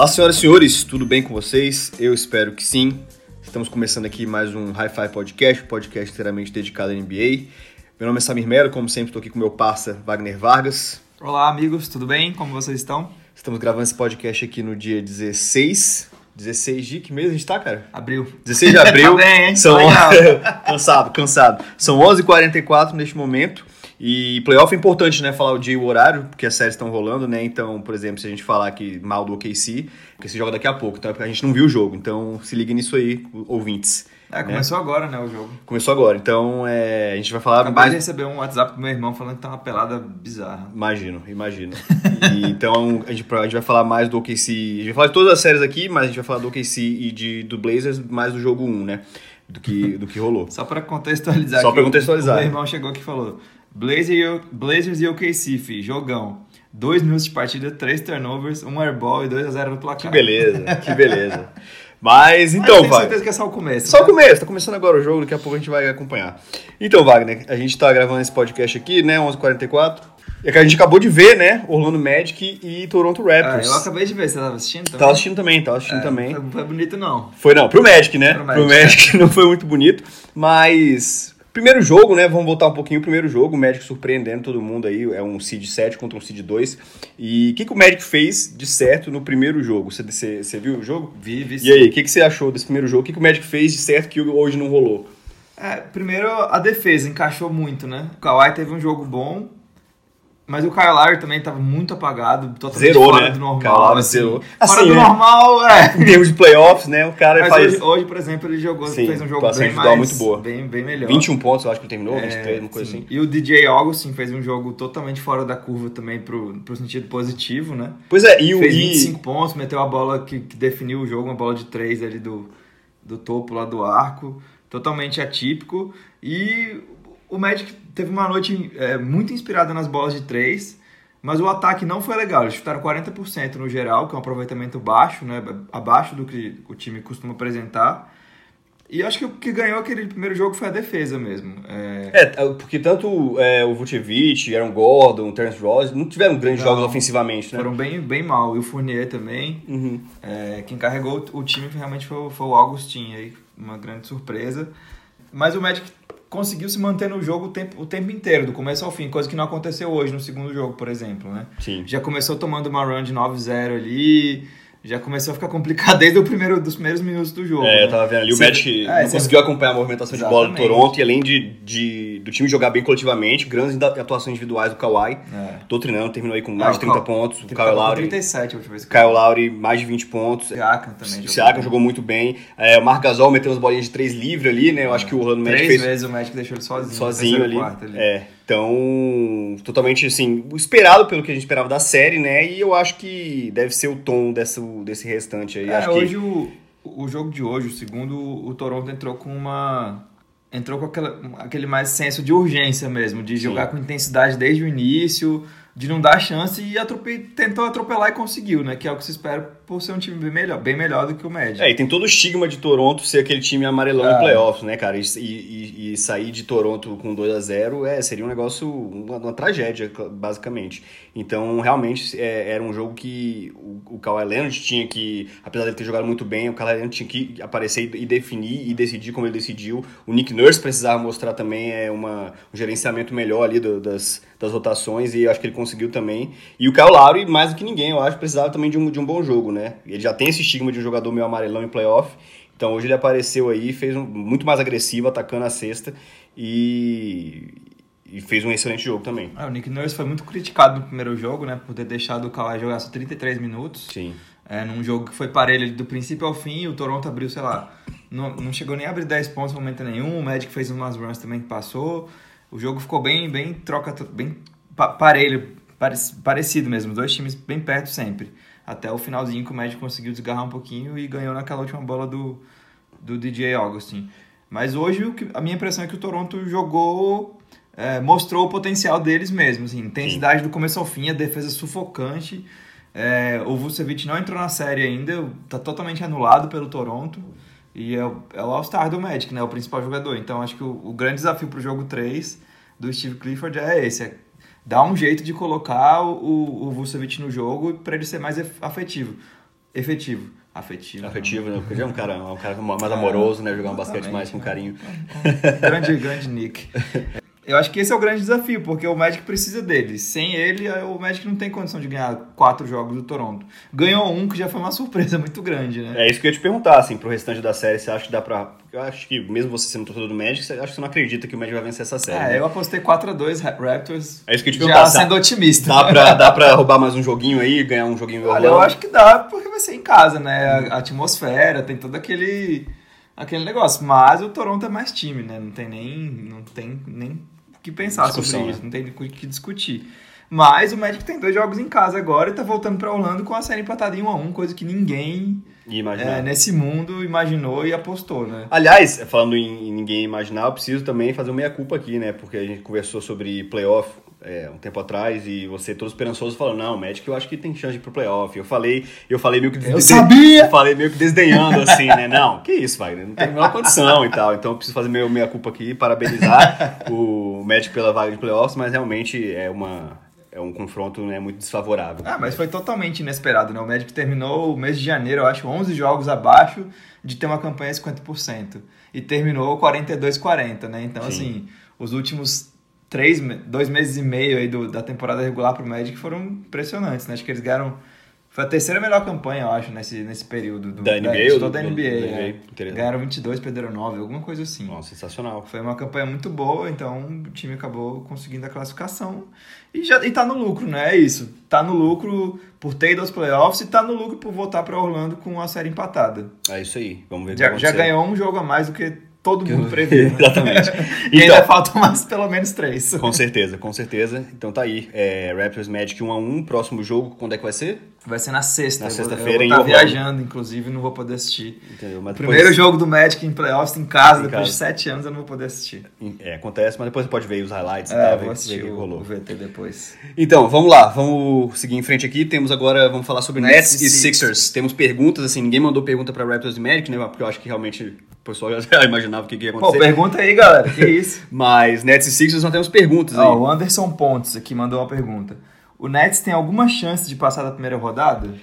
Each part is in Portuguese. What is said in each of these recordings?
Olá, senhoras e senhores, tudo bem com vocês? Eu espero que sim. Estamos começando aqui mais um Hi-Fi Podcast, um podcast inteiramente dedicado à NBA. Meu nome é Samir Melo, como sempre estou aqui com meu parça Wagner Vargas. Olá, amigos, tudo bem? Como vocês estão? Estamos gravando esse podcast aqui no dia 16. 16 de que mês a gente tá, cara? Abril. 16 de abril. Tá bem, hein? São... Legal. cansado, cansado. São 11h44 neste momento. E playoff é importante, né? Falar o dia e o horário, porque as séries estão rolando, né? Então, por exemplo, se a gente falar aqui mal do OKC, porque se joga daqui a pouco, então é porque a gente não viu o jogo. Então, se liga nisso aí, ouvintes. É, né? começou agora, né, o jogo. Começou agora. Então, é, a gente vai falar Acabei mais de receber um WhatsApp do meu irmão falando que tá uma pelada bizarra. Imagino, imagino. E, então a gente, a gente vai falar mais do OKC. A gente vai falar de todas as séries aqui, mas a gente vai falar do OKC e de, do Blazers mais do jogo 1, né? Do que, do que rolou. Só pra contextualizar Só pra contextualizar. O meu irmão chegou aqui e falou: Blazers e, Blazers e OKC, fi, jogão. Dois minutos de partida, três turnovers, um airball e 2 a 0 no placar. Que beleza, que beleza. Mas Mas então, tenho vai. certeza que é só o começo. Só o né? começo, tá começando agora o jogo, daqui a pouco a gente vai acompanhar. Então, Wagner, a gente tá gravando esse podcast aqui, né, 11h44. É que a gente acabou de ver, né, Orlando Magic e Toronto Ah, Raptors. eu acabei de ver, você tava assistindo também? Tava assistindo também, tava assistindo É, também. Não foi, bonito, não. Foi não, pro Magic, né? Pro Pro Magic, Magic, não foi muito bonito, mas primeiro jogo, né? Vamos voltar um pouquinho o primeiro jogo, o Magic surpreendendo todo mundo aí, é um seed 7 contra um seed 2. E o que, que o Magic fez de certo no primeiro jogo? Você, você, você viu o jogo? Vi, vi E aí, o que, que você achou desse primeiro jogo? O que, que o Magic fez de certo que hoje não rolou? É, primeiro a defesa encaixou muito, né? O Kawhi teve um jogo bom, mas o Kyle Lowry também estava muito apagado, totalmente Zerou, fora né? do Kyle normal. Lowry assim. zerou. Fora Assim, do né? normal, é. Em termos de playoffs, né? O cara Mas faz hoje, hoje, por exemplo, ele jogou, Sim, fez um jogo bem mais, muito boa. Bem, bem melhor. 21 pontos, eu acho que ele terminou, É, 23, uma coisa sim. assim. E o DJ Augustin fez um jogo totalmente fora da curva também pro, pro sentido positivo, né? Pois é, e o. Fez e- 25 pontos, meteu a bola que, que definiu o jogo, uma bola de 3 ali do, do topo lá do arco, totalmente atípico. E o Magic teve uma noite é, muito inspirada nas bolas de 3, mas o ataque não foi legal. Eles chutaram 40% no geral, que é um aproveitamento baixo, né? abaixo do que o time costuma apresentar. E acho que o que ganhou aquele primeiro jogo foi a defesa mesmo. É, É, porque tanto é, o Vucevic, Aaron Gordon, o Terence Ross não tiveram grandes Não. jogos ofensivamente, né? foram bem, bem mal. E o Fournier também. Uhum. É, quem carregou o time realmente foi, o- foi o Augustin, aí, uma grande surpresa. Mas o Magic conseguiu se manter no jogo o tempo, o tempo inteiro, do começo ao fim, coisa que não aconteceu hoje no segundo jogo, por exemplo, né? Sim. Já começou tomando uma run de 9-0 ali, já começou a ficar complicado desde o primeiro, dos primeiros minutos do jogo. É, né? eu tava vendo ali, o Você- Magic é, não conseguiu acompanhar a movimentação de bola do Exatamente. Toronto e além de, de- do time jogar bem coletivamente, grandes atuações individuais do Kawhi, É. doutrinando, terminou aí com mais É, de o 30 Ka- pontos, o Kyle Lowry, 37 a última vez Kyle Lowry mais de 20 pontos, Siakam também. o Siakam jogou muito bem, é, o Marc Gasol meteu as bolinhas de três livre ali, né, eu acho que o Orlando Magic Três fez vezes o Magic deixou ele sozinho. sozinho ali. quarto É, então, totalmente assim, esperado pelo que a gente esperava da série, né? E eu acho que deve ser o tom desse, desse restante aí. É, acho hoje que... o, o jogo de hoje, o segundo, o Toronto entrou com uma. Entrou com aquela, aquele mais senso de urgência mesmo, de jogar com intensidade desde o início, de não dar chance e atrope, tentou atropelar e conseguiu, né? Que é o que se espera por ser um time bem melhor, bem melhor do que o Magic. É, e tem todo o estigma de Toronto ser aquele time amarelão É. em playoffs, né, cara? E, e- e sair de Toronto com 2 a 0 é, seria um negócio, uma, uma tragédia, basicamente. Então, realmente, é, era um jogo que o, o Kawhi Leonard tinha que, apesar de ele ter jogado muito bem, o Kawhi Leonard tinha que aparecer e definir e decidir como ele decidiu. O Nick Nurse precisava mostrar também é, uma, um gerenciamento melhor ali do- das, das rotações e eu acho que ele conseguiu também. E o Kyle Lowry, mais do que ninguém, eu acho, precisava também de um, de um bom jogo, né? Ele já tem esse estigma de um jogador meio amarelão em playoff, então hoje ele apareceu aí, fez um, muito mais agressivo, atacando a cesta e, e fez um excelente jogo também. Ah, o Nick Nurse foi muito criticado no primeiro jogo, né? Por ter deixado o Kawhi jogar só 33 minutos. Sim. É, num jogo que foi parelho do princípio ao fim, o Toronto abriu, sei lá, não, não chegou nem a abrir 10 pontos no momento nenhum, o Magic fez umas runs também que passou, o jogo ficou bem, bem troca, bem pa- parelho, pare- parecido mesmo, dois times bem perto sempre, até o finalzinho que o Magic conseguiu desgarrar um pouquinho e ganhou naquela última bola do, do DJ Augustin. Mas hoje o que- a minha impressão é que o Toronto jogou, é, mostrou o potencial deles mesmo, assim, intensidade do começo ao fim, a defesa sufocante, é, o Vucevic não entrou na série ainda, tá totalmente anulado pelo Toronto. E é o, é o All-Star do Magic, né? O principal jogador. Então acho que o, o grande desafio pro jogo 3 do Steve Clifford é esse: é dar um jeito de colocar o, o Vucevic no jogo para ele ser mais afetivo. efetivo. Afetivo. Afetivo, né? Porque é um cara, um cara mais amoroso, né? Jogar um basquete mais com né? carinho. grande, grande Nick. Eu acho que esse é o grande desafio, porque o Magic precisa dele. Sem ele, o Magic não tem condição de ganhar quatro jogos do Toronto. Ganhou um, que já foi uma surpresa muito grande, né? É isso que eu ia te perguntar, assim, pro restante da série, você acha que dá pra... Eu acho que, mesmo você sendo torcedor do Magic, você, acho que você não acredita que o Magic vai vencer essa série, É, né? eu apostei 4x2 Raptors, É isso que eu ia te já perguntar. sendo dá, otimista. dá, pra, dá pra roubar mais um joguinho aí, ganhar um joguinho... Olha, eu acho que dá, porque vai ser em casa, né? A, a atmosfera, tem todo aquele, aquele negócio. Mas o Toronto é mais time, né? Não tem nem, não tem nem que pensar Discussão, sobre né? isso, não tem o que discutir. Mas o Magic tem dois jogos em casa agora e tá voltando pra Orlando com a série empatada em 1 a 1 coisa que ninguém é, nesse mundo imaginou e apostou, né? Aliás, falando em, em ninguém imaginar, eu preciso também fazer uma meia-culpa aqui, né? Porque a gente conversou sobre playoff é, um tempo atrás e você todo esperançoso falou, não, Magic eu acho que tem chance de ir pro playoff. Eu falei, eu falei meio que... Eu sabia! Eu falei meio que desdenhando, assim, né? Não, que isso, vai, não tem a menor condição e tal. Então eu preciso fazer meu meia-culpa aqui, parabenizar o Magic pela vaga de playoffs, mas realmente é uma... É um confronto né, muito desfavorável. Ah, mas foi totalmente inesperado, né? O Magic terminou o mês de janeiro, eu acho, 11 jogos abaixo de ter uma campanha 50%. E terminou 42-40, né? Então, Sim. assim, os últimos três, dois meses e meio aí do- da temporada regular pro Magic foram impressionantes, né? Acho que eles ganharam... Foi a terceira melhor campanha, eu acho, nesse, nesse período. Do, Da NBA de ou toda a NBA, do-? NBA? Interessante. Ganharam 22, perderam 9, alguma coisa assim. Nossa, sensacional. Foi uma campanha muito boa, então o time acabou conseguindo a classificação e já e tá no lucro, né? É isso. Tá no lucro por ter ido aos playoffs e tá no lucro por voltar para Orlando com a série empatada. É isso aí. Vamos ver Já, já ganhou um jogo a mais do que todo mundo previu. né? Exatamente. E Então- ainda faltam mais pelo menos três. Com certeza, com certeza. Então tá aí. É, Raptors Magic 1x1. Próximo jogo, quando é que vai ser? Vai ser na sexta. Na sexta-feira, Eu em estar Orlando. viajando, inclusive, não vou poder assistir. Entendeu? Mas O depois- primeiro jogo do Magic em playoffs em casa, Em depois casa. de sete anos, eu não vou poder assistir. É, acontece, mas depois você pode ver os highlights e É, tal, eu ver, vou assistir ver o que o, rolou. o VT depois. Então, vamos lá, vamos seguir em frente aqui. Temos agora, vamos falar sobre Nets, Nets e e Sixers. Sixers. Temos perguntas, assim, ninguém mandou pergunta pra Raptors e Magic, né? Porque eu acho que realmente o pessoal já imaginava o que, que ia Pô, acontecer. pergunta aí, galera. Que isso? Mas Nets e Sixers não temos perguntas aí. Ó, o Anderson Pontes aqui mandou uma pergunta. O Nets tem alguma chance de passar da primeira rodada?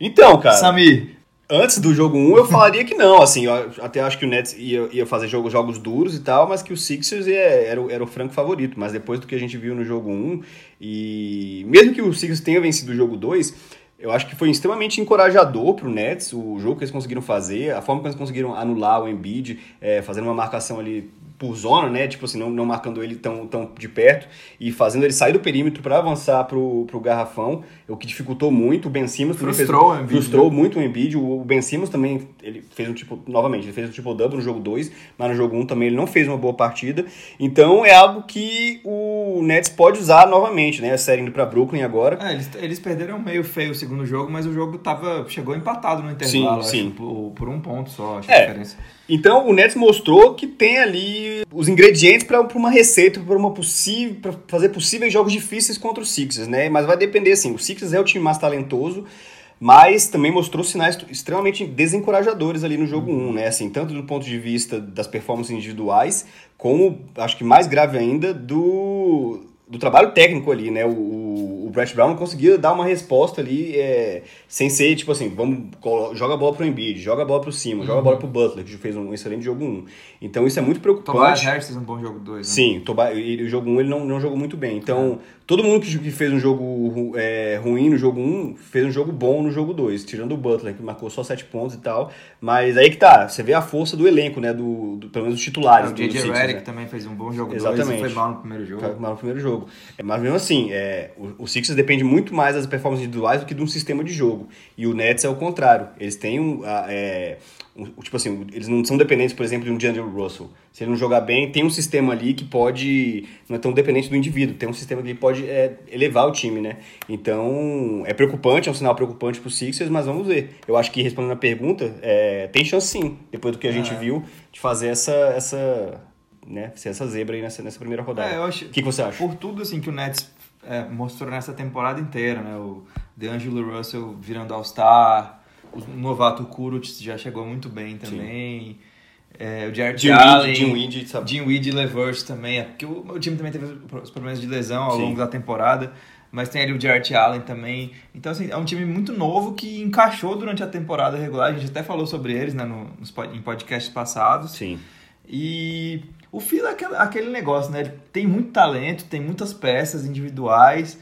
Então, cara. Samir, Antes do jogo 1, eu falaria que não, assim, eu até acho que o Nets ia, ia fazer jogo, jogos duros e tal, mas que o Sixers é- era, o- era o franco favorito, mas depois do que a gente viu no jogo 1, e mesmo que o Sixers tenha vencido o jogo 2, eu acho que foi extremamente encorajador pro Nets, o jogo que eles conseguiram fazer, a forma que eles conseguiram anular o Embiid, é, fazendo uma marcação ali por zona, né, tipo assim, não, não marcando ele tão, tão de perto, e fazendo ele sair do perímetro para avançar pro, pro garrafão, o que dificultou muito, o Ben Simmons também fez- Frustrou o Embiid, frustrou muito o Embiid. O Ben Simmons também, ele fez um tipo, novamente, ele fez um triple double no jogo 2, mas no jogo 1 um também ele não fez uma boa partida. Então é algo que o Nets pode usar novamente, né? A série indo para Brooklyn agora. é, eles, eles perderam meio feio o segundo jogo, mas o jogo tava, chegou empatado no intervalo, Sim, sim. acho, por, por um ponto só, acho É. a diferença. Então o Nets mostrou que tem ali os ingredientes para uma receita, para uma possível, para fazer possíveis jogos difíceis contra os Sixers, né? Mas vai depender assim, o Sixers é o time mais talentoso, mas também mostrou sinais extremamente desencorajadores ali no jogo 1, né? Assim, tanto do ponto de vista das performances individuais, como acho que mais grave ainda do do trabalho técnico ali, né? O, o, o Brett Brown conseguia dar uma resposta ali é, sem ser, tipo assim, vamos, joga a bola pro Embiid, joga a bola pro Simon, joga a bola pro Butler, que fez um excelente jogo 1. Então isso é muito Tobias preocupante. Harris fez um bom jogo 2, né? Sim, e o jogo 1 ele não, não jogou muito bem. Então, todo mundo que, fez um jogo é, ruim no jogo 1 fez um jogo bom no jogo 2, tirando o Butler, que marcou só 7 pontos e tal. Mas aí que tá, você vê a força do elenco, né? Do, do- pelo menos dos titulares. O do J.J. Redick né? também fez um bom jogo 2 Exatamente. e foi mal no primeiro jogo. Foi mal no primeiro jogo. É, Mas mesmo assim, é, o, o Sixers depende muito mais das performances individuais do que de um sistema de jogo. E o Nets é o contrário. Eles têm um. é, um- tipo assim, eles não são dependentes, por exemplo, de um D'Angelo Russell. Se ele não jogar bem, tem um sistema ali que pode. Não é tão dependente do indivíduo, tem um sistema que pode é, elevar o time, né? Então, é preocupante, é um sinal preocupante pro Sixers, mas vamos ver. Eu acho que respondendo a pergunta, é, tem chance sim, depois do que a gente É. viu, de fazer essa. essa né, ser essa zebra aí nessa, nessa primeira rodada. É, acho- O que, que você acha? Por tudo assim que o Nets é, mostrou nessa temporada inteira, né? O DeAngelo Russell virando All-Star, o novato Kuruc já chegou muito bem também. É, o Jared Jim Allen, Weed, Jim Weed, sabe? Jim Weed e Levert também, é porque o, o time também teve os problemas de lesão ao Sim. longo da temporada, mas tem ali o Jarrett Allen também. Então, assim, é um time muito novo que encaixou durante a temporada regular. A gente até falou sobre eles né, no, nos, em podcasts passados. Sim. E o Fila é aquele, negócio, né? Ele tem muito talento, tem muitas peças individuais,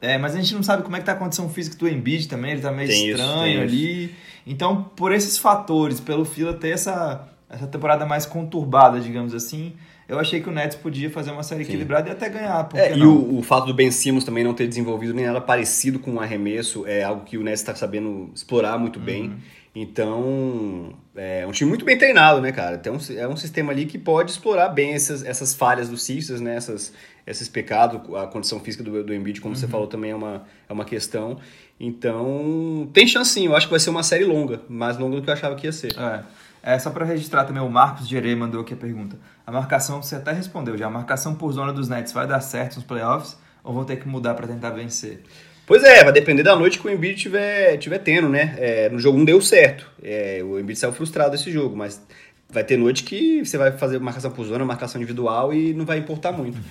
é, mas a gente não sabe como é que tá a condição física do Embiid também, ele tá meio tem estranho isso, ali. Isso. Então, por esses fatores, pelo Fila ter essa, essa temporada mais conturbada, digamos assim, eu achei que o Nets podia fazer uma série Sim. equilibrada e até ganhar. É, e o, o, fato do Ben Simmons também não ter desenvolvido nem nada parecido com um arremesso é algo que o Nets está sabendo explorar muito bem. Então, é um time muito bem treinado, né, cara? Tem um, é um sistema ali que pode explorar bem essas, essas falhas do Sixers, né? Essas, esses pecados, a condição física do, do Embiid, como uhum. você falou, também é uma, é uma questão. Então, tem chance sim. Eu acho que vai ser uma série longa, mais longa do que eu achava que ia ser. É. É, só para registrar também, o Marcos Gerê mandou aqui a pergunta. A marcação, você até respondeu já, a marcação por zona dos Nets vai dar certo nos playoffs ou vão ter que mudar para tentar vencer? Pois é, vai depender da noite que o Embiid tiver, tiver tendo, né? É, no jogo 1 deu certo. É, o Embiid saiu frustrado desse jogo, mas vai ter noite que você vai fazer marcação por zona, marcação individual e não vai importar muito.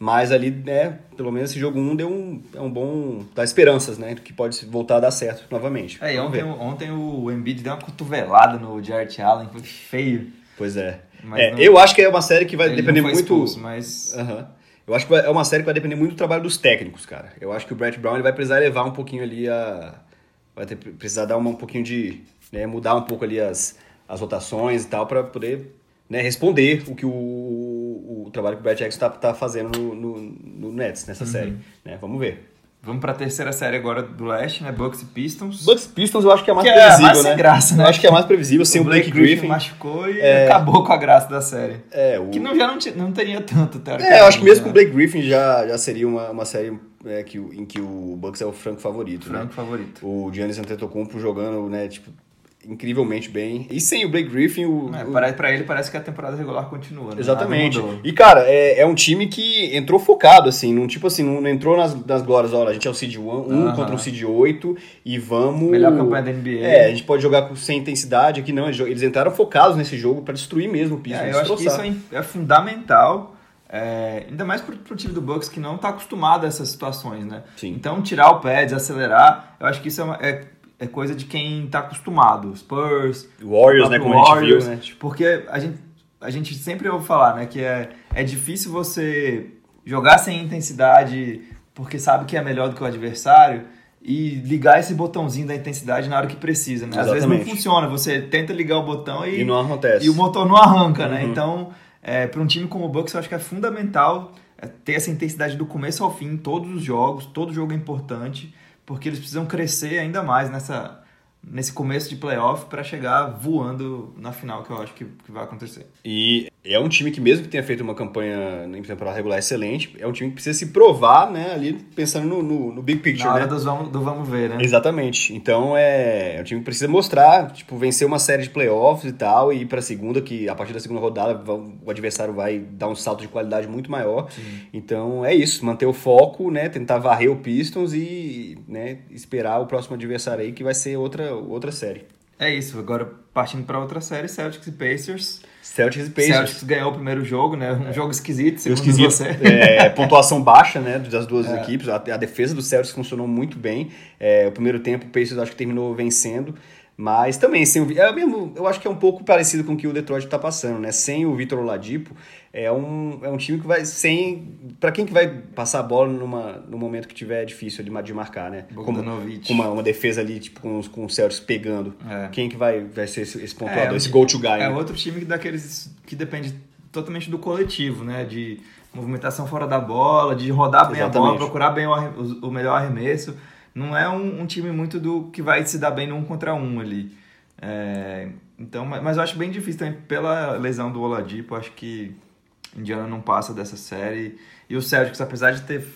Mas ali, né, pelo menos esse jogo 1 deu um, é um bom. dá esperanças, né? Que pode voltar a dar certo novamente. É, ontem, ontem o Embiid deu uma cotovelada no Jarrett Allen, foi feio. Pois é. é não... Eu acho que é uma série que vai depender muito. Expulso, mas. Uhum. Eu acho que é uma série que vai depender muito do trabalho dos técnicos, cara. Eu acho que o Brett Brown ele vai precisar levar um pouquinho ali a. Vai ter, precisar dar uma, um pouquinho de. Né, mudar um pouco ali as, as rotações e tal, para poder né, responder o que o, o, o, trabalho que o Brett Jackson está tá fazendo no, no, no, Nets, nessa uhum. série. Né? Vamos ver. Vamos para a terceira série agora do Leste, né? Bucks e Pistons. Bucks e Pistons eu acho que é mais que previsível, é mais né? sem graça, né? Eu acho que é mais previsível sem o Blake, Blake Griffin. Griffin machucou e é... acabou com a graça da série. É, o... Que não, já não, não teria tanto, É, eu acho que mesmo né? com o Blake Griffin já, já seria uma, uma série é, que, em que o Bucks é o franco favorito, franco né? favorito. O Giannis Antetokounmpo jogando, né, tipo, incrivelmente bem. E sem o Blake Griffin, o. É, o... Pra ele parece que a temporada regular continua, né? Exatamente. E, cara, é, é um time que entrou focado, assim, num tipo assim, não entrou nas, nas glórias, olha, a gente é o Seed 1 um, contra o Seed 8 e vamos. Melhor campanha da NBA. É, a gente pode jogar sem intensidade aqui, não. Eles entraram focados nesse jogo para destruir mesmo o piso. É, eu acho que isso é, é fundamental. É, ainda mais pro, pro time do Bucks que não está acostumado a essas situações, né? Sim. Então, tirar o pé, desacelerar, eu acho que isso é, uma, é é coisa de quem tá acostumado. Spurs, Warriors, né? Como Warriors, a gente viu, né? Porque a gente, a gente sempre ouve falar, né? Que é, é difícil você jogar sem intensidade porque sabe que é melhor do que o adversário e ligar esse botãozinho da intensidade na hora que precisa, né? Às vezes não funciona, você tenta ligar o botão e, e não acontece. E o motor não arranca, né? uhum. né? Então, é, para um time como o Bucks, eu acho que é fundamental é, ter essa intensidade do começo ao fim, em todos os jogos, todo jogo é importante porque eles precisam crescer ainda mais nessa nesse começo de playoff para chegar voando na final, que eu acho que, que, vai acontecer. E é um time que, mesmo que tenha feito uma campanha em temporada regular excelente, é um time que precisa se provar, né, ali pensando no, no, no big picture, Na hora né? dos vamos, do vamos ver, né? Exatamente. Então é, é um time que precisa mostrar, tipo, vencer uma série de playoffs e tal, e ir pra segunda, que a partir da segunda rodada o adversário vai dar um salto de qualidade muito maior. Sim. Então é isso, manter o foco, né, tentar varrer o Pistons e, né, esperar o próximo adversário aí, que vai ser outra, outra série. É isso, agora partindo para outra série, Celtics e Pacers. Celtics e Pacers. Celtics ganhou o primeiro jogo, né? Um é. jogo esquisito, segundo esquisito, você. É, pontuação baixa, né, das duas é. equipes. A, a, defesa do Celtics funcionou muito bem. É, o primeiro tempo o Pacers acho que terminou vencendo. Mas também, sem o, é mesmo, eu acho que é um pouco parecido com o que o Detroit está passando, né? Sem o Vitor Oladipo, é um, é um time que vai sem. para quem que vai passar a bola numa, no momento que tiver difícil de, de marcar, né? Como, com uma, uma defesa ali, tipo, com, com o Celtics pegando. É. Quem que vai, vai ser esse, esse pontuador, é, esse go-to guy? É né? outro time daqueles que depende totalmente do coletivo, né? De movimentação fora da bola, de rodar bem Exatamente. a bola, procurar bem o, o melhor arremesso não é um, um, time muito do que vai se dar bem no um contra um ali. É, então, mas eu acho bem difícil também pela lesão do Oladipo, acho que Indiana não passa dessa série. E o Celtics, apesar de ter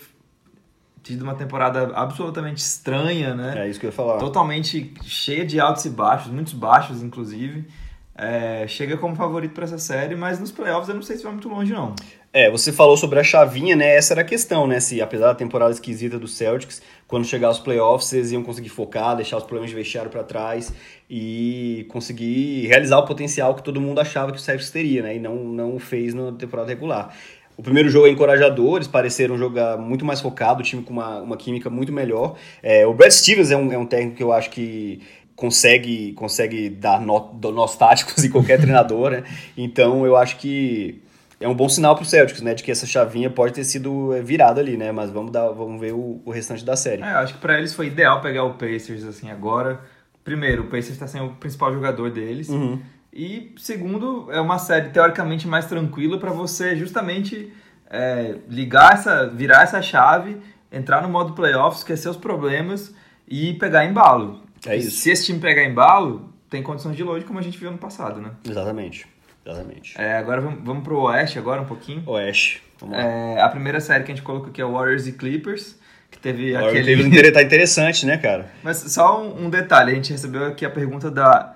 tido uma temporada absolutamente estranha, né? É isso que eu ia falar. Totalmente cheia de altos e baixos, muitos baixos inclusive. É, chega como favorito para essa série, mas nos playoffs eu não sei se vai muito longe não. É, você falou sobre a chavinha, né? Essa era a questão, né? Se apesar da temporada esquisita do Celtics, quando chegar aos playoffs, eles iam conseguir focar, deixar os problemas de vestiário para trás e conseguir realizar o potencial que todo mundo achava que o Celtics teria, né? E não, não fez na temporada regular. O primeiro jogo é encorajador, eles pareceram jogar muito mais focado, o time com uma, uma química muito melhor. É, o Brad Stevens é um, é um técnico que eu acho que consegue, consegue dar nó, nós táticos em qualquer treinador, né? Então eu acho que é um bom sinal para o Celtics, né? De que essa chavinha pode ter sido é, virada ali, né? Mas vamos, dar, vamos ver o, o restante da série. É, eu acho que para eles foi ideal pegar o Pacers assim agora. Primeiro, o Pacers está sendo o principal jogador deles. Uhum. E segundo, é uma série teoricamente mais tranquila para você justamente é, ligar essa, virar essa chave, entrar no modo playoffs, esquecer os problemas e pegar embalo. É isso. Se esse time pegar embalo, tem condições de load como a gente viu no passado, né? Exatamente. Exatamente. É, agora vamos, vamos pro Oeste agora um pouquinho. Oeste. Vamos lá. É, a primeira série que a gente colocou aqui é Warriors e Clippers, que teve Agora aquele... teve inter- tá interessante, né, cara? Mas só um, um detalhe, a gente recebeu aqui a pergunta da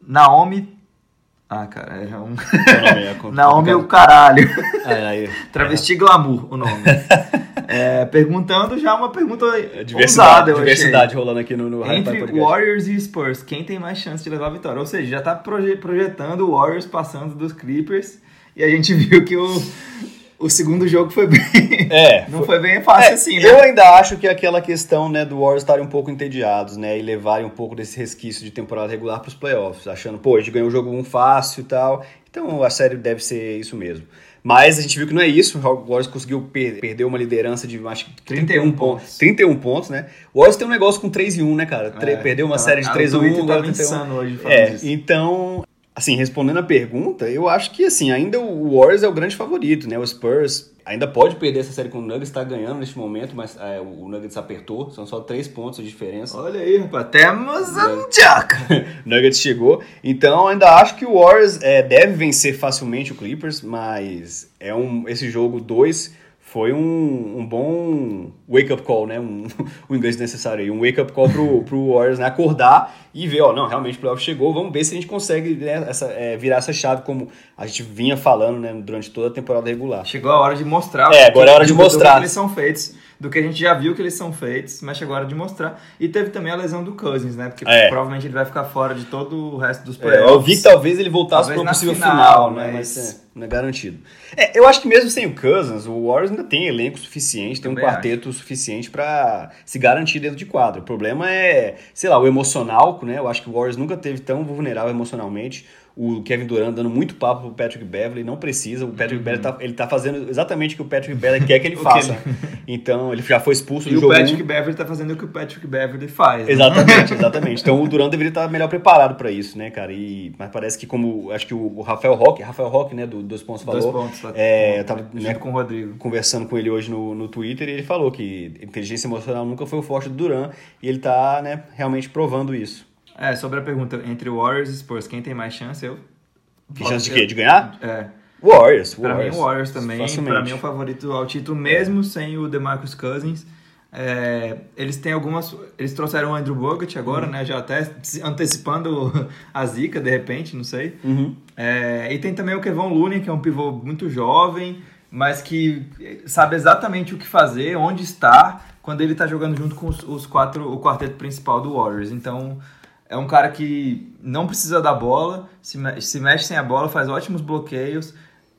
Naomi... Ah, cara, é um... É. Naomi o caralho. Aí, aí. Travesti Glamour, o nome. É, perguntando já uma pergunta É, ousada, Diversidade, eu diversidade rolando aqui no, no Entre. Warriors e Spurs, quem tem mais chance de levar a vitória? Ou seja, já tá proje- projetando o Warriors passando dos Clippers e a gente viu que o, o segundo jogo foi bem... É, Não foi bem fácil É, assim, Eu né? ainda acho que aquela questão né, do Warriors estarem um pouco entediados, né? E levarem um pouco desse resquício de temporada regular para os playoffs, achando, pô, a gente ganhou o jogo um fácil e tal. Então a série deve ser isso mesmo. Mas a gente viu que não é isso. O Warriors conseguiu per perder uma liderança de acho que 31 31 pontos. pontos. 31 pontos, né? O Warriors tem um negócio com 3 e 1, né, cara? É, perdeu uma tá- série de ah, 3 o a 1, Twitter agora tava 31. insano hoje É, disso. então, assim, respondendo a pergunta, eu acho que, assim, ainda o Warriors é o grande favorito, né? O Spurs ainda pode perder essa série com o Nuggets, tá ganhando neste momento, mas é, o Nuggets apertou, são só três pontos de diferença. Olha aí, rapaz, temos. O Nuggets chegou, então ainda acho que o Warriors é, deve vencer facilmente o Clippers, mas é um, esse jogo 2 foi um, um bom wake-up call, né? Um, o inglês necessário aí, um wake-up call pro, pro Warriors, né? Acordar e ver, ó, não, realmente o playoff chegou, vamos ver se a gente consegue né, essa, é, virar essa chave como a gente vinha falando, né, durante toda a temporada regular. Chegou a hora de mostrar. É, o agora é hora de mostrar. Que eles são feitos, do que a gente já viu que eles são feitos, mas chegou a hora de mostrar. E teve também a lesão do Cousins, né? Porque É. provavelmente ele vai ficar fora de todo o resto dos É, playoffs. eu vi que talvez ele voltasse para um na possível final, final, né? mas- Mas é, não é garantido. É, eu acho que mesmo sem o Cousins, o Warriors ainda tem elenco suficiente, tem um quarteto suficiente para se garantir dentro de quadro. O problema é, sei lá, o emocional, né? Eu acho que o Warriors nunca teve tão vulnerável emocionalmente. O Kevin Durant dando muito papo pro Patrick Beverly, não precisa. O Patrick Beverly tá, ele tá fazendo exatamente o que o Patrick Beverly quer que ele O faça. Então, ele já foi expulso E do o jogo. Patrick um. Beverly tá fazendo o que o Patrick Beverly faz. né? Exatamente, exatamente. Então o Durant deveria estar melhor preparado para isso, né, cara? E, mas parece que como acho que o, o Rafael Roque, Rafael Roque, né, do Dois Pontos falou, Dois pontos. Tá, é, eu tava né, com o Rodrigo. conversando com ele hoje no, no Twitter e ele falou que inteligência emocional nunca foi o forte do Durant e ele tá, né, realmente provando isso. É, sobre a pergunta entre Warriors e Spurs, quem tem mais chance? Eu. Que chance de quê? De ganhar? É. Warriors. Pra Warriors. mim, o Warriors também. Facilmente. Pra mim, é o favorito ao título, mesmo sem o DeMarcus Cousins. É, eles têm algumas. Eles trouxeram o Andrew Bogut agora, Uhum. né? Já até antecipando a zica, de repente, não sei. Uhum. É, e tem também o Kevon Looney, que é um pivô muito jovem, mas que sabe exatamente o que fazer, onde estar, quando ele tá jogando junto com os, os quatro, o quarteto principal do Warriors. Então, é um cara que não precisa da bola, se, se mexe sem a bola, faz ótimos bloqueios,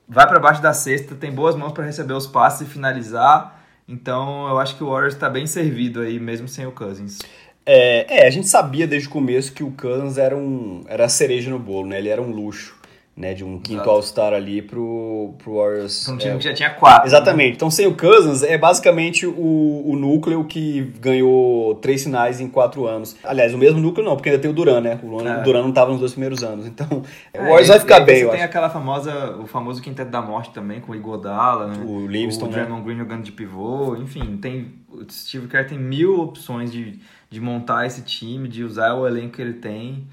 vai para baixo da cesta, tem boas mãos para receber os passes e finalizar. Então, eu acho que o Warriors está bem servido aí, mesmo sem o Cousins. É, é, a gente sabia desde o começo que o Cousins era, um, era a cereja no bolo, né? Ele era um luxo, né? De um quinto. All-Star ali pro, pro Warriors. Um time é, que já tinha quatro. Exatamente. Então, sem o Cousins, é basicamente o, o núcleo que ganhou três finais em quatro anos. Aliás, o mesmo núcleo não, porque ainda tem o Duran, né? O, É. o Duran não estava nos dois primeiros anos. Então, o É, Warriors e- vai ficar bem, eu tem acho. aquela famosa, o famoso quinteto da morte também, com o Igodala, né? O Livingston, o né? Green jogando de pivô, enfim, tem o Steve Kerr tem mil opções de, de montar esse time, de usar o elenco que ele tem.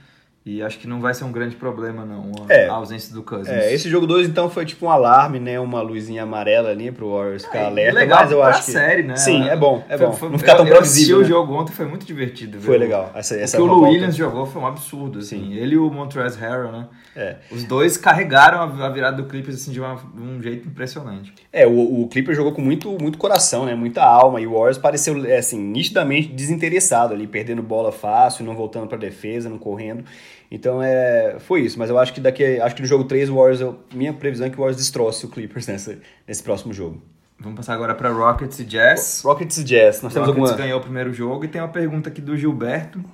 E acho que não vai ser um grande problema, não, a, É. ausência do Cousins. É, esse jogo 2, então, foi tipo um alarme, né? Uma luzinha amarela ali pro Warriors ficar É, alerta, legal mas eu pra acho que... série, né? Sim, é bom, é Foi- bom. foi- não ficar tão eu, eu assisti previsível, o né? jogo ontem, foi muito divertido. Foi viu? legal. Essa, O essa que o. Williams jogou foi um absurdo, assim. Ele e o Montrezl Harrell, né? É. Os dois carregaram a, virada do Clippers assim, de, uma- de um jeito impressionante. É, o, o Clipper jogou com muito, muito coração, né? Muita alma. E o Warriors pareceu, é, assim, nitidamente desinteressado ali, perdendo bola fácil, não voltando pra defesa, não correndo. Então é, foi isso, mas eu acho que daqui, acho que no jogo 3 o Warriors, eu, minha previsão é que o Warriors destroce o Clippers nessa, nesse próximo jogo. Vamos passar agora para Rockets e Jazz. Rockets e Jazz, nós temos Rockets alguma ganhou o primeiro jogo e tem uma pergunta aqui do Gilberto.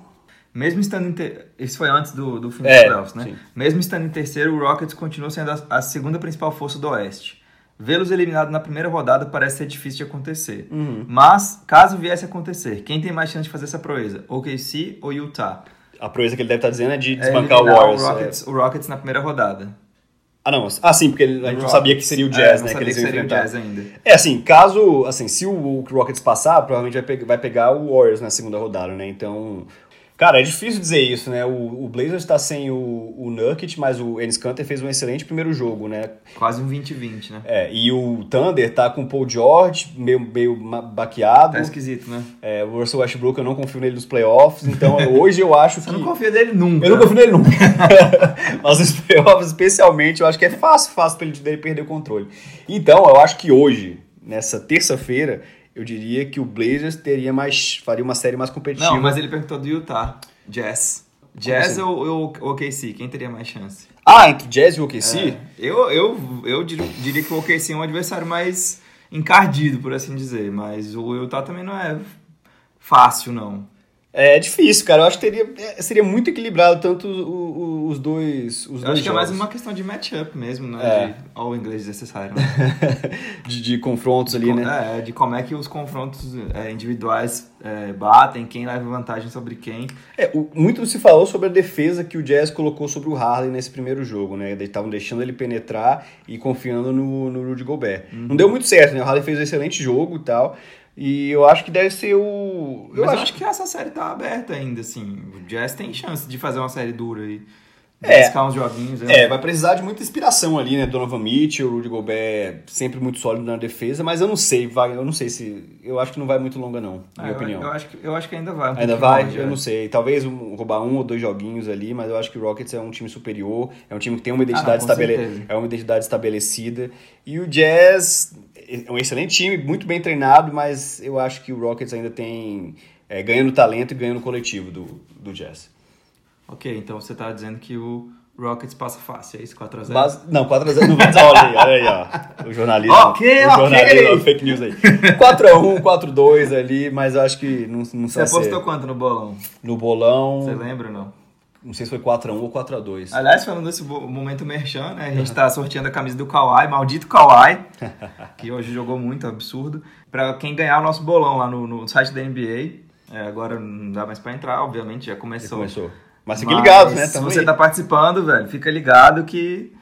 Mesmo estando em ter... Isso foi antes do, do fim dos É, playoffs, né? sim. Mesmo estando em terceiro, o Rockets continua sendo a, a segunda principal força do Oeste. Vê-los eliminados na primeira rodada parece ser difícil de acontecer. Uhum. Mas, caso viesse a acontecer, quem tem mais chance de fazer essa proeza? OKC ou Utah? A proeza que ele deve estar dizendo é de É desbancar o eliminar Warriors. o é. Rockets, o Rockets na primeira rodada. Ah, não. Ah, sim, porque ele- a gente não Rockets. sabia que seria o É, Jazz, não né? Que eles iam seria o enfrentar. Jazz ainda. É, assim, caso, assim, se o, o Rockets passar, provavelmente vai, pe- vai pegar o Warriors na segunda rodada, né? Então, cara, é difícil dizer isso, né? O, o Blazers tá sem o, o Nurkic, mas o Enes Kanter fez um excelente primeiro jogo, né? Quase um 20-20, né? É, e o Thunder tá com o Paul George meio, meio baqueado. Tá esquisito, né? É, o Russell Westbrook eu não confio nele nos playoffs, então hoje eu acho Você que... não confia dele nunca. Eu não confio nele nunca. Mas os playoffs, especialmente, eu acho que é fácil, fácil pra ele dele perder o controle. Então, eu acho que hoje, nessa terça-feira, eu diria que o Blazers teria mais. faria uma série mais competitiva. Não, mas ele perguntou do Utah. Jazz. Jazz assim? ou, ou ou OKC? Quem teria mais chance? Ah, entre Jazz e o OKC? É, eu, eu, eu dir- diria que o OKC é um adversário mais encardido, por assim dizer. Mas o Utah também não é fácil, não. É, difícil, cara. Eu acho que teria, é, seria muito equilibrado tanto o- o- os dois. Os Eu dois acho que é mais jogos. uma questão de matchup mesmo, né? É. De, ó, o inglês desnecessário, né? de, de confrontos ali, Com- né? É, de como é que os confrontos é, individuais é, batem, quem leva vantagem sobre quem. É, o- muito se falou sobre a defesa que o Jazz colocou sobre o Harden nesse primeiro jogo, né? Eles estavam deixando ele penetrar e confiando no, no Rudy Gobert. Uhum. Não deu muito certo, né? O Harden fez um excelente jogo e tal. E eu acho que deve ser o. Mas eu acho que essa série tá aberta ainda, assim. O Jazz tem chance de fazer uma série dura e É. uns joguinhos. né? É, vai precisar de muita inspiração ali, né? Donovan Mitchell, Rudy Gobert sempre muito sólido na defesa, mas eu não sei, vai, eu não sei se. Eu acho que não vai muito longa, não, na Ah, minha eu, opinião. eu acho que, eu acho que ainda vai. um Ainda vai? longe, Eu é. não sei. Talvez um- roubar um ou dois joguinhos ali, mas eu acho que o Rockets é um time superior, é um time que tem uma identidade, Ah, estabele... é uma identidade estabelecida. E o Jazz é um excelente time, muito bem treinado, mas eu acho que o Rockets ainda tem. é, ganhando talento e ganhando coletivo do, do Jazz. Ok, então você tá dizendo que o Rockets passa fácil, é isso? 4x0? Base... Não, 4x0 não olha aí, olha aí, ó. O jornalismo. Ok, o ok. jornalismo, fake news aí. 4x1, 4x2 ali, mas eu acho que não, não Você vai ser. apostou quanto no bolão? No bolão, Você lembra ou não? não sei se foi 4x1 ou 4x2. Aliás, falando desse momento merchan, né? A gente tá sorteando a camisa do Kawhi, maldito Kawhi, que hoje jogou muito, absurdo. Pra quem ganhar o nosso bolão lá no, no site da NBA. É, agora não dá mais pra entrar, obviamente, já Já começou. Mas fique ligado, né? Se Tamo você aí. tá participando, velho, fica ligado que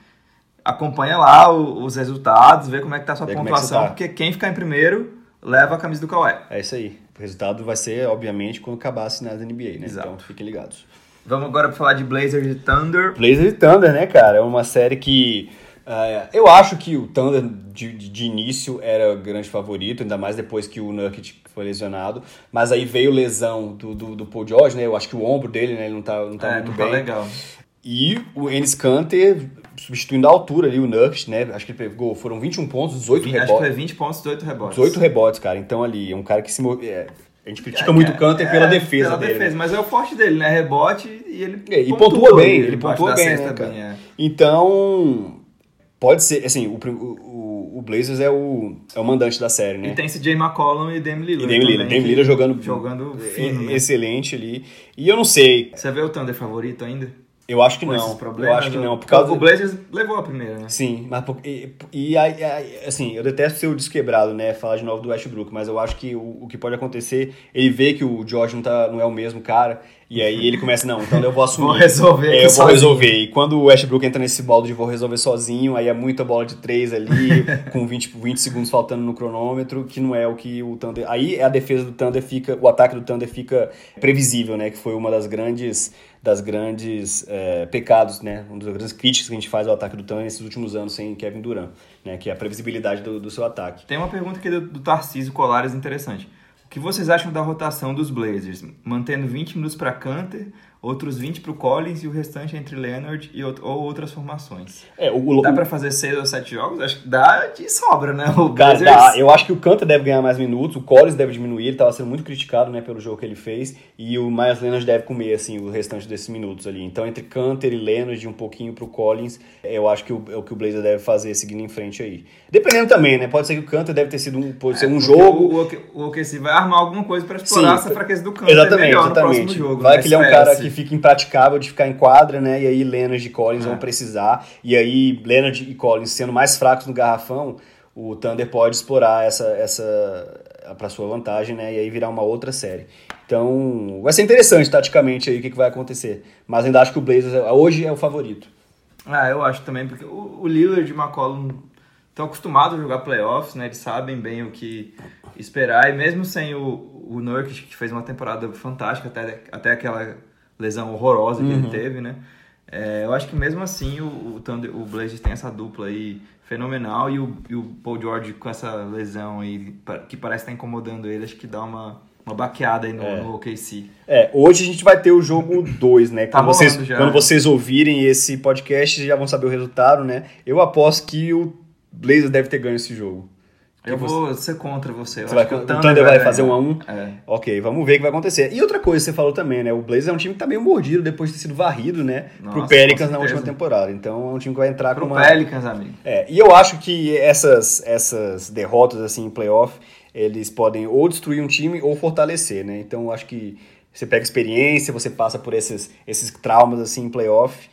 acompanha lá o- os resultados, vê como é que tá a sua Vê como é que você pontuação, tá. porque quem ficar em primeiro leva a camisa do Kawhi. É isso aí. O resultado vai ser, obviamente, quando acabar a assinada da NBA, né? Exato. Então fiquem ligados. Vamos agora pra falar de Blazers e Thunder. Blazer e Thunder, né, cara? É uma série que. É, eu acho que o Thunder de, de- início era o grande favorito, ainda mais depois que o Nurkic foi lesionado. Mas aí veio lesão do, do, do Paul George, né? Eu acho que o ombro dele, né? Ele não tá, não tá é, muito não bem. tá legal. E o Enes Kanter substituindo a altura ali, o Nurkic, né? Acho que ele pegou, foram 21 pontos, 18 Acho que rebotes. foi 20 pontos, 18 rebotes. 18 rebotes, cara. Então ali, é um cara que se. mo- é, a gente critica muito o Kanter pela É, defesa pela dele. defesa, né? mas é o forte dele, né? Rebote e ele É, e pontua bem, ele pontua bem, né, bem, é. Então, pode ser, assim, o, o, o Blazers é o, é o mandante da série, né? E tem CJ McCollum e Dame E Lillard Dame Lillard, Dame Lillard jogando, jogando fino, né? excelente ali. E eu não sei, Você vê o Thunder favorito ainda? eu acho que Com não. Eu acho que não, por causa O Blazers levou a primeira, né? Sim, mas e, e aí, aí, assim, eu detesto ser o desquebrado, né? Falar de novo do Westbrook, mas eu acho que o, o que pode acontecer, ele vê que o George não, tá, não é o mesmo cara, e aí ele começa, não, então eu vou assumir. Vou resolver É, eu vou resolver. E quando o Westbrook entra nesse balde de vou resolver sozinho, aí é muita bola de três ali, com 20, 20 segundos faltando no cronômetro, que não é o que o Thunder. Aí a defesa do Thunder fica, o ataque do Thunder fica previsível, né? Que foi uma das grandes das grandes é, pecados, né? Uma das grandes críticas que a gente faz ao ataque do Thunder nesses últimos anos sem Kevin Durant, né? Que é a previsibilidade do, do seu ataque. Tem uma pergunta aqui do, do Tarcísio Colares interessante. O que vocês acham da rotação dos Blazers? Mantendo 20 minutos para Canter outros 20 pro Collins e o restante entre Leonard e ou outras formações. É, o, dá para fazer 6 ou 7 jogos? Acho que dá de sobra, né? O cara, dá. Eu acho que o Cantor deve ganhar mais minutos, o Collins deve diminuir, ele tava sendo muito criticado, né, pelo jogo que ele fez, e o Miles Leonard deve comer, assim, o restante desses minutos ali. Então, entre Cantor e Leonard, um pouquinho pro Collins, eu acho que o, é o que o Blazer deve fazer seguindo em frente aí. Dependendo também, né? Pode ser que o Cantor deve ter sido um, pode ser é, um jogo... O, o, OKC vai armar alguma coisa para explorar Sim, essa fraqueza do Cantor exatamente, exatamente. Jogo, vai né? que ele é um cara que fica impraticável de ficar em quadra, né? E aí Leonard e Collins é. vão precisar. E aí Leonard e Collins sendo mais fracos no garrafão, o Thunder pode explorar essa essa para sua vantagem, né? E aí virar uma outra série. Então, vai ser interessante taticamente aí o que, que vai acontecer. Mas ainda acho que o Blazers hoje é o favorito. Ah, eu acho também, porque o, o Lillard e o McCollum estão acostumados a jogar playoffs, né? Eles sabem bem o que esperar. E mesmo sem o, o Nurkic, que fez uma temporada fantástica, até, até aquela lesão horrorosa que uhum. ele teve, né? É, eu acho que mesmo assim o, o, Thunder, o Blazers tem essa dupla aí fenomenal e o, e o Paul George com essa lesão aí que parece estar incomodando ele, acho que dá uma, uma baqueada aí no, é. no OKC. É, hoje a gente vai ter o jogo 2, né? Tá quando, vocês, já. quando vocês ouvirem esse podcast, já vão saber o resultado, né? Eu aposto que o Blazers deve ter ganho esse jogo. Eu você... vou ser contra você. você vai, o Thunder, Thunder vai, vai fazer um a um? É. Ok, vamos ver o que vai acontecer. E outra coisa que você falou também, né? O Blazers é um time que tá meio mordido depois de ter sido varrido, né? Nossa, pro Pelicans na última temporada. Então é um time que vai entrar pro com uma... Pelicans, amigo. É, e eu acho que essas, essas derrotas, assim, em playoff, eles podem ou destruir um time ou fortalecer, né? Então eu acho que você pega experiência, você passa por esses, esses traumas, assim, em playoff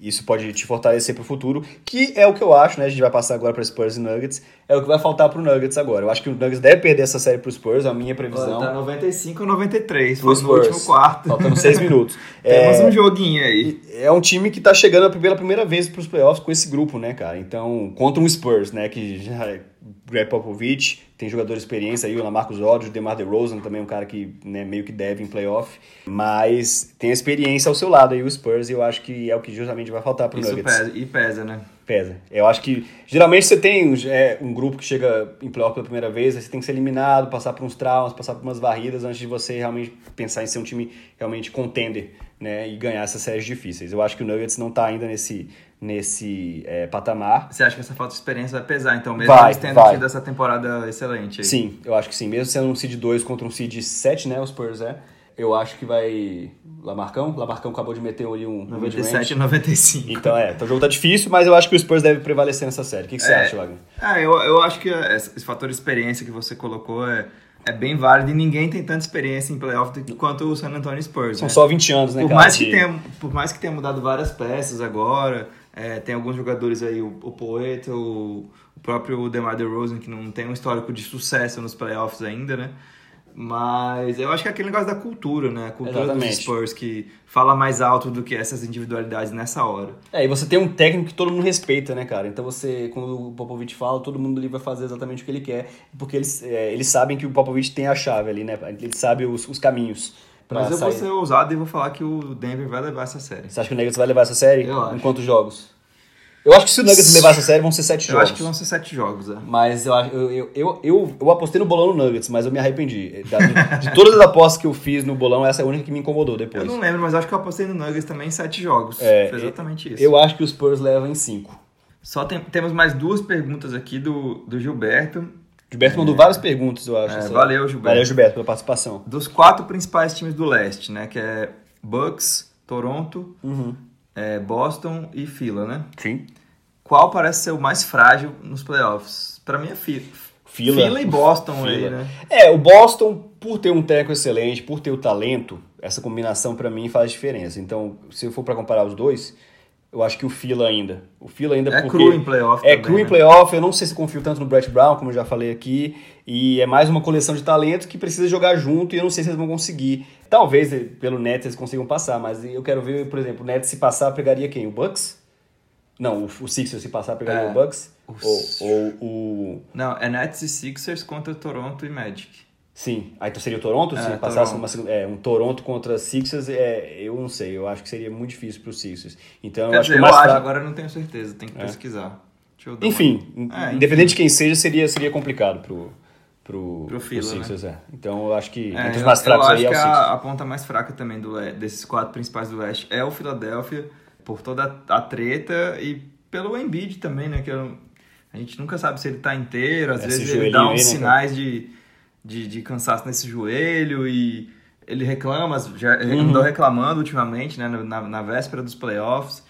isso pode te fortalecer para o futuro, que é o que eu acho, né? A gente vai passar agora para Spurs e Nuggets. É o que vai faltar para o Nuggets agora. Eu acho que o Nuggets deve perder essa série para o Spurs, a minha previsão. Tá 95 ou 93, foi no último quarto. Faltando seis minutos. Temos é, um joguinho aí. É um time que está chegando pela primeira vez para os playoffs com esse grupo, né, cara? Então, contra um Spurs, né, que já é Greg Popovich, tem jogador de experiência aí, o Lamarcus Aldridge, o DeMar DeRozan também é um cara que né, meio que deve em playoff, mas tem a experiência ao seu lado aí o Spurs e eu acho que é o que justamente vai faltar pro Isso Nuggets. Pesa, e pesa, né? Pesa. Eu acho que geralmente você tem é, um grupo que chega em playoff pela primeira vez, aí você tem que ser eliminado, passar por uns traumas, passar por umas varridas antes de você realmente pensar em ser um time realmente contender, né, e ganhar essas séries difíceis. Eu acho que o Nuggets não tá ainda nesse nesse é, patamar. Você acha que essa falta de experiência vai pesar, então, mesmo vai, eles tendo vai. tido essa temporada excelente aí? Sim, eu acho que sim. Mesmo sendo um seed 2 contra um seed 7, né, o Spurs é, eu acho que vai... Lamarcão? Lamarcão acabou de meter ali um... 97 e 95. Então, é, então o jogo tá difícil, mas eu acho que o Spurs deve prevalecer nessa série. O que, que você é, acha, Wagner? Ah, eu, eu acho que esse fator de experiência que você colocou é é bem válido e ninguém tem tanta experiência em playoff quanto o San Antonio Spurs. São né? só 20 anos, né, por cara? Mais que tenha, por mais que tenha mudado várias peças agora, é, tem alguns jogadores aí, o, o Poeta, o, o próprio DeMar DeRozan, que não tem um histórico de sucesso nos playoffs ainda, né? Mas eu acho que é aquele negócio da cultura, né? A cultura Exatamente. dos Spurs que fala mais alto do que essas individualidades nessa hora. É, e você tem um técnico que todo mundo respeita, né, cara? Então você, quando o Popovich fala, todo mundo ali vai fazer exatamente o que ele quer, porque eles, é, eles sabem que o Popovich tem a chave ali, né? Ele sabe os, os caminhos. Mas eu sair. vou ser ousado e vou falar que o Denver vai levar essa série. Você acha que o Nuggets vai levar essa série? Eu acho. Em quantos jogos? Eu acho que se o Nuggets levar essa série, vão ser sete eu jogos. Eu acho que vão ser sete jogos, é. Mas eu, eu, eu, eu, eu, apostei no bolão no Nuggets, mas eu me arrependi. De, de, todas as apostas que eu fiz no bolão, essa é a única que me incomodou depois. Eu não lembro, mas acho que eu apostei no Nuggets também em sete jogos. É, Foi exatamente isso. Eu acho que os Spurs levam em cinco. Só tem, temos mais duas perguntas aqui do, do Gilberto. Gilberto mandou é, várias perguntas, eu acho. É, valeu, Gilberto. Valeu, Gilberto, pela participação. Dos quatro principais times do leste, né? Que é Bucks, Toronto, uhum. é, Boston e Fila, né? Sim. Qual parece ser o mais frágil nos playoffs? Para mim é Fila. Fila. Fila e Boston Fila. aí, né? É, o Boston, por ter um técnico excelente, por ter o talento, essa combinação para mim faz diferença. Então, se eu for para comparar os dois, eu acho que o Fila ainda. O Fila ainda é cru em playoff É também, cru né? em playoff, eu não sei se confio tanto no Brett Brown, como eu já falei aqui, e é mais uma coleção de talento que precisa jogar junto e eu não sei se eles vão conseguir. Talvez eh, pelo Nets eles consigam passar, mas eu quero ver, por exemplo, o Nets se passar, pegaria quem? O Bucks? Não, o, o Sixers se passar, pegaria é, o Bucks? Ou, ou o... Não, é Nets e Sixers contra Toronto e Magic. Sim, aí então seria o Toronto? É, se passasse Toronto. Uma, é, um Toronto contra Sixers, é, eu não sei, eu acho que seria muito difícil para os Sixers. Então, eu Quer acho dizer, que mais eu acho, agora eu não tenho certeza, tem que é. pesquisar. Enfim, uma... é, independente enfim. de quem seja, seria, seria complicado pro, pro, Pro Fila, Sixers, é. Então eu acho que É, entre os eu, mais fracos eu aí acho é o que Sixers. a, a ponta mais fraca também do, desses quatro principais do leste é o Philadelphia, por toda a, a treta e pelo Embiid também, né? Que eu- a gente nunca sabe se ele tá inteiro, às Esse vezes ele dá aí, uns né, sinais de, de, de cansaço nesse joelho e ele reclama, já Uhum. andou reclamando ultimamente, né? Na, na véspera dos playoffs.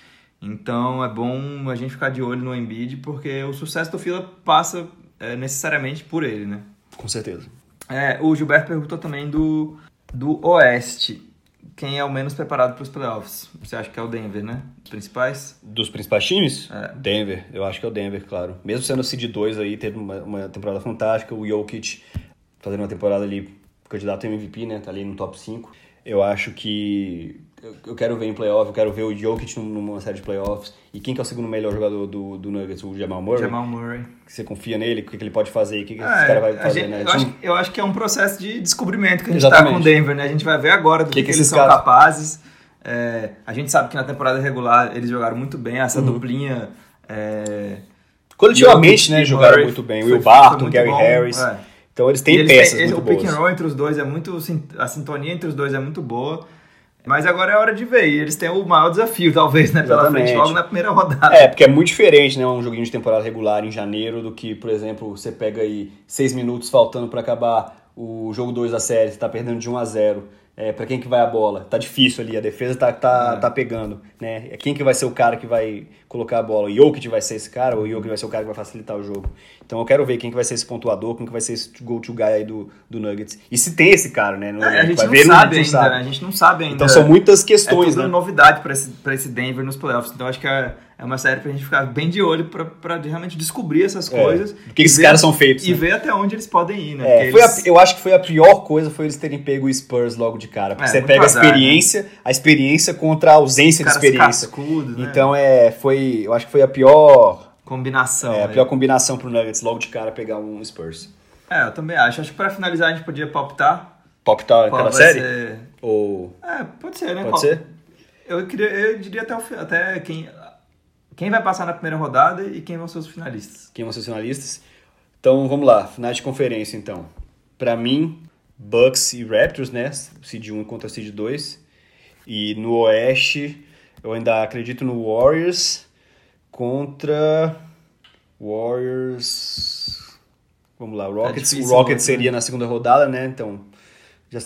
Então é bom a gente ficar de olho no Embiid, porque o sucesso do Fila passa é, necessariamente por ele, né? Com certeza. É, o Gilberto perguntou também do, do Oeste. Quem é o menos preparado para os playoffs? Você acha que é o Denver, né? Os principais? Dos principais times? É. Denver. Eu acho que é o Denver, claro. Mesmo sendo o Seed 2 aí, teve uma, uma temporada fantástica. O Jokic fazendo uma temporada ali, candidato a MVP, né? Tá ali no top 5. Eu acho que... Eu, quero ver em playoff, eu quero ver o Jokic num- numa série de playoffs. E quem que é o segundo melhor jogador do, do Nuggets? O Jamal Murray? Jamal Murray. Você confia nele? O que, que ele pode fazer? O que, que esse É, cara vai fazer, gente- né? eu, acho, eu acho que é um processo de descobrimento que a gente está Exatamente. com o Denver, né? A gente vai ver agora do Que que, que eles são capazes. É, a gente sabe que na temporada regular eles jogaram muito bem, essa Uhum. duplinha. É, Coletivamente, Jokic né? Jogaram Murray muito bem. Will Barton, Gary bom, Harris. é. Então eles têm eles peças têm- muito o pick boas. and roll entre os dois é muito. A sintonia entre os dois é muito boa. Mas agora é hora de ver. E eles têm o maior desafio, talvez, né? Pela Exatamente. frente, logo na primeira rodada. É, porque é muito diferente, né? Um joguinho de temporada regular em janeiro do que, por exemplo, você pega aí seis minutos faltando pra acabar o jogo 2 da série, você tá perdendo de 1 a 0 é, para quem que vai a bola? Tá difícil ali, a defesa tá, tá, É. tá pegando, né? Quem que vai ser o cara que vai colocar a bola? O Jokic vai ser esse cara ou o Jokic vai ser o cara que vai facilitar o jogo? Então eu quero ver quem que vai ser esse pontuador, quem que vai ser esse go-to guy aí do, do Nuggets. E se tem esse cara, né? no É, a elenco, gente vai não ver, sabe não ainda, sabe. né? A gente não sabe ainda. Então são muitas é questões, tudo né? novidade pra esse, pra esse Denver nos playoffs. Então acho que é, é uma série pra gente ficar bem de olho pra, pra realmente descobrir essas É, coisas. do que esses ver- caras são feitos, E né? ver até onde eles podem ir, né? É, foi a- eles- eu acho que foi a pior coisa foi eles terem pego o Spurs logo de cara. Porque É, você pega azar, a experiência, a experiência contra a ausência de experiência. cascudos, né? Então é, foi, eu acho que foi a pior, Combinação. é, a né? pior combinação pro Nuggets logo de cara pegar um Spurs. É, eu também acho. Acho que pra finalizar a gente podia palpitar. Pop em Qual cada vai série? ser- Ou É, pode ser, né? pode Qual- ser? Eu, queria, eu diria até, o, até quem, quem vai passar na primeira rodada e quem vão ser os finalistas. Quem vão ser os finalistas? Então vamos lá, finais de conferência então. Pra mim, Bucks e Raptors, né? Seed 1 contra Seed 2. E no Oeste, eu ainda acredito no Warriors contra Warriors. Vamos lá, o Rockets. difícil, o Rockets né? seria na segunda rodada, né? Então já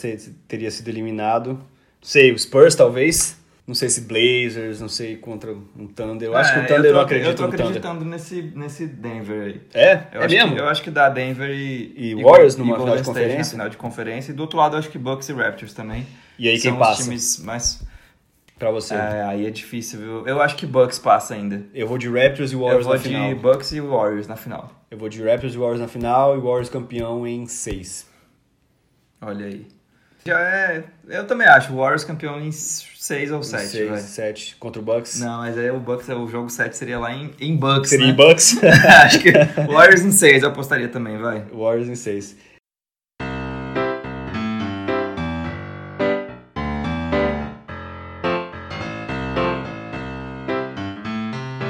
teria sido eliminado. Não sei, o Spurs talvez. Não sei se Blazers, não sei contra um Thunder. Eu acho que o É, Thunder eu eu tô, não acredito Eu tô acreditando nesse, nesse Denver aí. É? Eu é acho mesmo? Que, eu acho que dá Denver e, E Warriors numa Golden final de State conferência? Na final de conferência. E do outro lado, eu acho que Bucks e Raptors também. E aí quem São passa? Os times mais... Pra você. É, aí é difícil, viu? Eu acho que Bucks passa ainda. Eu vou de Raptors e Eu Warriors vou na final. de Bucks e Warriors na final. Eu vou de Raptors e Warriors na final e Warriors campeão em 6. Olha aí. Já é... Eu também acho. Warriors campeão em 6 ou 7, 6, vai. 7 contra o Bucks. Não, mas aí o Bucks, o jogo 7 seria lá em, em Bucks, Seria né? em Bucks. Acho que Warriors em 6 eu apostaria também, vai. Warriors em 6.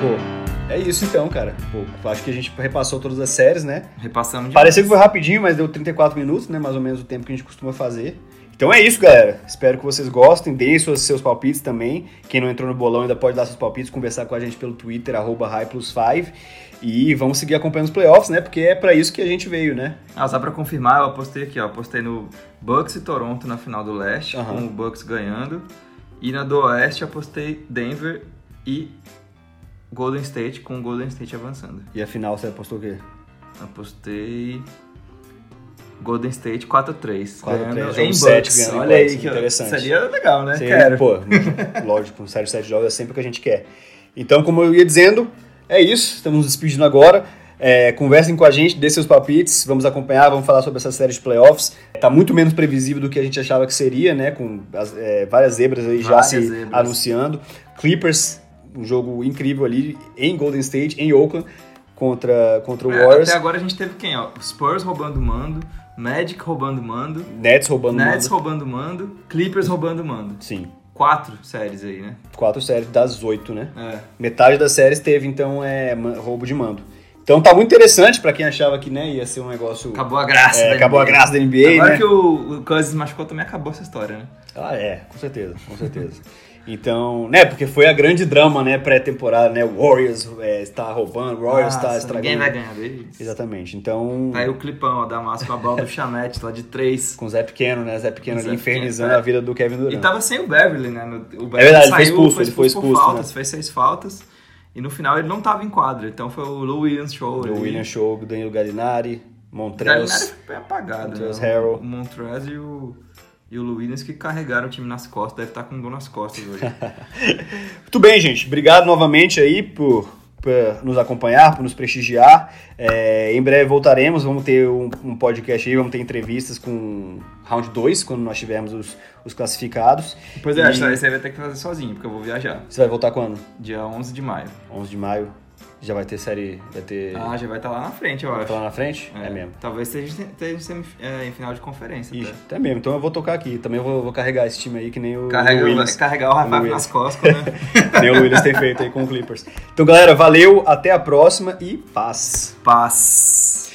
Pô, é isso então, cara. Pô, acho que a gente repassou todas as séries, né? Repassamos de Pareceu que foi rapidinho, mas deu 34 minutos, né? Mais ou menos o tempo que a gente costuma fazer. Então é isso, galera. Espero que vocês gostem. Deem seus, seus palpites também. Quem não entrou no bolão ainda pode dar seus palpites, conversar com a gente pelo Twitter, arroba HighPlus5. E vamos seguir acompanhando os playoffs, né? Porque é pra isso que a gente veio, né? Ah, só pra confirmar, eu apostei aqui, ó. Apostei no Bucks e Toronto na final do leste, Aham. com o Bucks ganhando. E na do oeste apostei Denver e Golden State, com o Golden State avançando. E afinal, você apostou o quê? Apostei Golden State 4x3. 4 a 3, ganhando jogo em 7 Bucks. ganhando Olha aí, que interessante. seria legal, né? Sim, Quero. Pô, lógico, um sério 7 jogos é sempre o que a gente quer. Então, como eu ia dizendo, é isso. Estamos nos despedindo agora. É, conversem com a gente, dê seus palpites, vamos acompanhar, vamos falar sobre essa série de playoffs. Tá muito menos previsível do que a gente achava que seria, né? Com as- é, várias zebras aí já Várias se zebras. anunciando. Clippers, um jogo incrível ali em Golden State, em Oakland, contra, contra o É, Warriors. até agora a gente teve quem, ó? Spurs roubando mando, Magic roubando mando, Nets roubando Nets mando. roubando mando, Clippers roubando mando. Sim, Quatro séries aí, né? quatro séries das oito, né? É. Metade das séries teve, então, é, roubo de mando. Então tá muito interessante pra quem achava que né, ia ser um negócio. Acabou a graça. É, da acabou a NBA. graça da NBA, Agora né? que o, o Cousins machucou, também acabou essa história, né? Ah, é, com certeza, com certeza. Então, né, porque foi a grande drama, né, pré-temporada, né? O Warriors é, está roubando, o Warriors está estragando. Ninguém vai ganhar deles. Exatamente. Então, Tá aí o clipão, ó, Damasco com a bola do Chamete lá de três. com o Zé Pequeno, né? Zé Pequeno Zé ali Pequeno, infernizando é. a vida do Kevin E Durant. tava sem o Beverly, né? O Beverly É verdade, ele foi expulso, ele foi expulso, faltas, né? fez seis faltas. E no final ele não tava em quadra, então foi o Lou Williams show. O ali. William Show, o Danilo Gallinari, O Montrez. Gallinari foi apagado. Montrezl né? Harrell. Montrez e o, e o Williams que carregaram o time nas costas. Deve estar com dor nas costas hoje. Muito bem, gente. Obrigado novamente aí por, por nos acompanhar, por nos prestigiar. É, em breve voltaremos, vamos ter um, um podcast aí, vamos ter entrevistas com round 2, quando nós tivermos os, os classificados. pois é, E que você vai ter que fazer sozinho, porque eu vou viajar. Você vai voltar quando? Dia 11 de maio. 11 de maio. Já vai ter série, vai ter... Ah, já vai estar lá na frente, eu vai acho. estar lá na frente? É, mesmo. Talvez esteja esteja em semif- é, em final de conferência. Ixi, até. até mesmo. Então eu vou tocar aqui. Também vou, vou carregar esse time aí, que nem o, Carrega, o carregar o Williams. nas costas, né? Nem o Williams tem feito aí com o Clippers. Então, galera, valeu, até a próxima e paz. Paz.